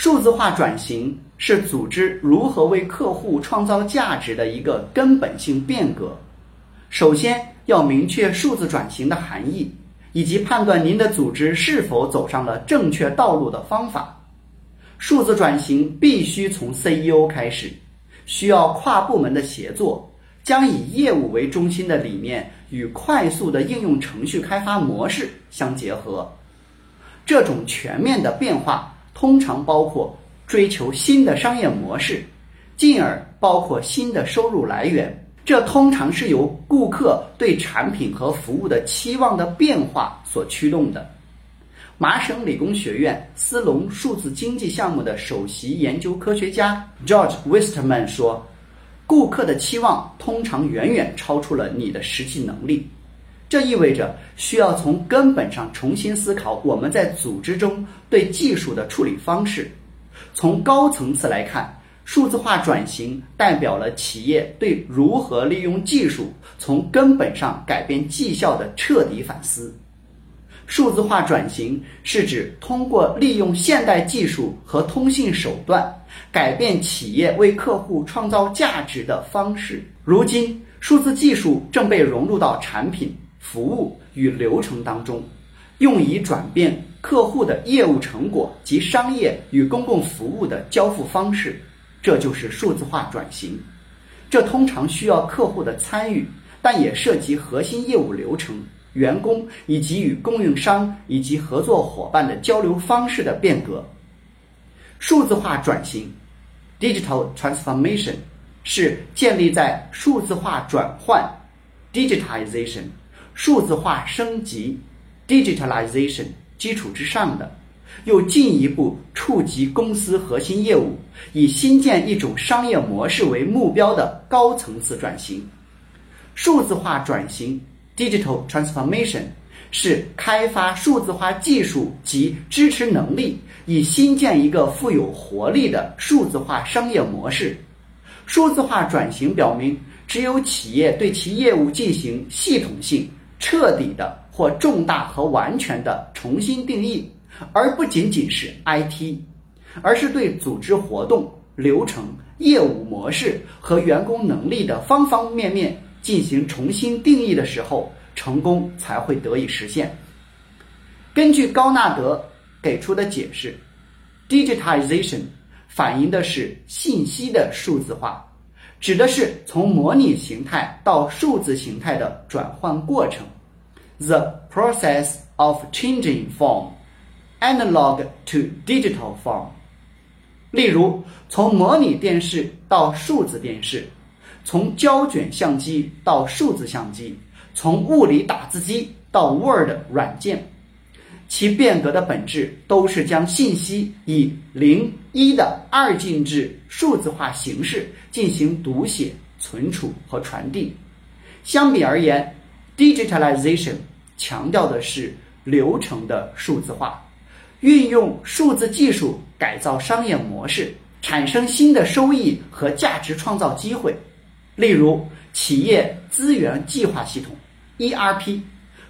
数字化转型是组织如何为客户创造价值的一个根本性变革。首先要明确数字转型的含义，以及判断您的组织是否走上了正确道路的方法。数字转型必须从 CEO 开始，需要跨部门的协作，将以业务为中心的理念与快速的应用程序开发模式相结合。这种全面的变化。通常包括追求新的商业模式，进而包括新的收入来源。这通常是由顾客对产品和服务的期望的变化所驱动的。麻省理工学院斯隆数字经济项目的首席研究科学家 George Westerman 说：“顾客的期望通常远远超出了你的实际能力。”这意味着需要从根本上重新思考我们在组织中对技术的处理方式。从高层次来看，数字化转型代表了企业对如何利用技术从根本上改变绩效的彻底反思。数字化转型是指通过利用现代技术和通信手段改变企业为客户创造价值的方式。如今，数字技术正被融入到产品。服务与流程当中，用以转变客户的业务成果及商业与公共服务的交付方式，这就是数字化转型。这通常需要客户的参与，但也涉及核心业务流程、员工以及与供应商以及合作伙伴的交流方式的变革。数字化转型 （digital transformation） 是建立在数字化转换 （digitization）。数字化升级 （digitalization） 基础之上的，又进一步触及公司核心业务，以新建一种商业模式为目标的高层次转型。数字化转型 （digital transformation） 是开发数字化技术及支持能力，以新建一个富有活力的数字化商业模式。数字化转型表明，只有企业对其业务进行系统性。彻底的或重大和完全的重新定义，而不仅仅是 IT，而是对组织活动、流程、业务模式和员工能力的方方面面进行重新定义的时候，成功才会得以实现。根据高纳德给出的解释，digitization 反映的是信息的数字化。指的是从模拟形态到数字形态的转换过程，the process of changing form, analog to digital form。例如，从模拟电视到数字电视，从胶卷相机到数字相机，从物理打字机到 Word 软件。其变革的本质都是将信息以零一的二进制数字化形式进行读写、存储和传递。相比而言，digitalization 强调的是流程的数字化，运用数字技术改造商业模式，产生新的收益和价值创造机会。例如，企业资源计划系统 （ERP）、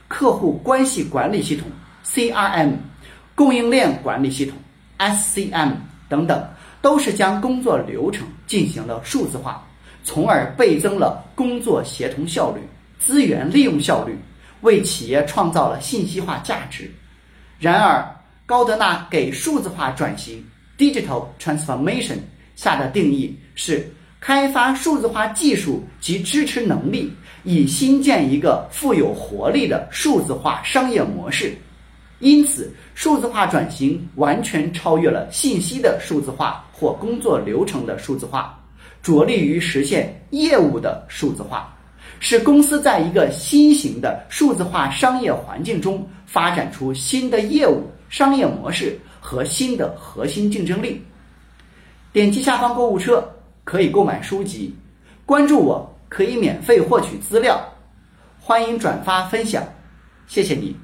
客户关系管理系统。CRM、供应链管理系统 SCM 等等，都是将工作流程进行了数字化，从而倍增了工作协同效率、资源利用效率，为企业创造了信息化价值。然而，高德纳给数字化转型 （Digital Transformation） 下的定义是：开发数字化技术及支持能力，以新建一个富有活力的数字化商业模式。因此，数字化转型完全超越了信息的数字化或工作流程的数字化，着力于实现业务的数字化，使公司在一个新型的数字化商业环境中发展出新的业务、商业模式和新的核心竞争力。点击下方购物车可以购买书籍，关注我可以免费获取资料，欢迎转发分享，谢谢你。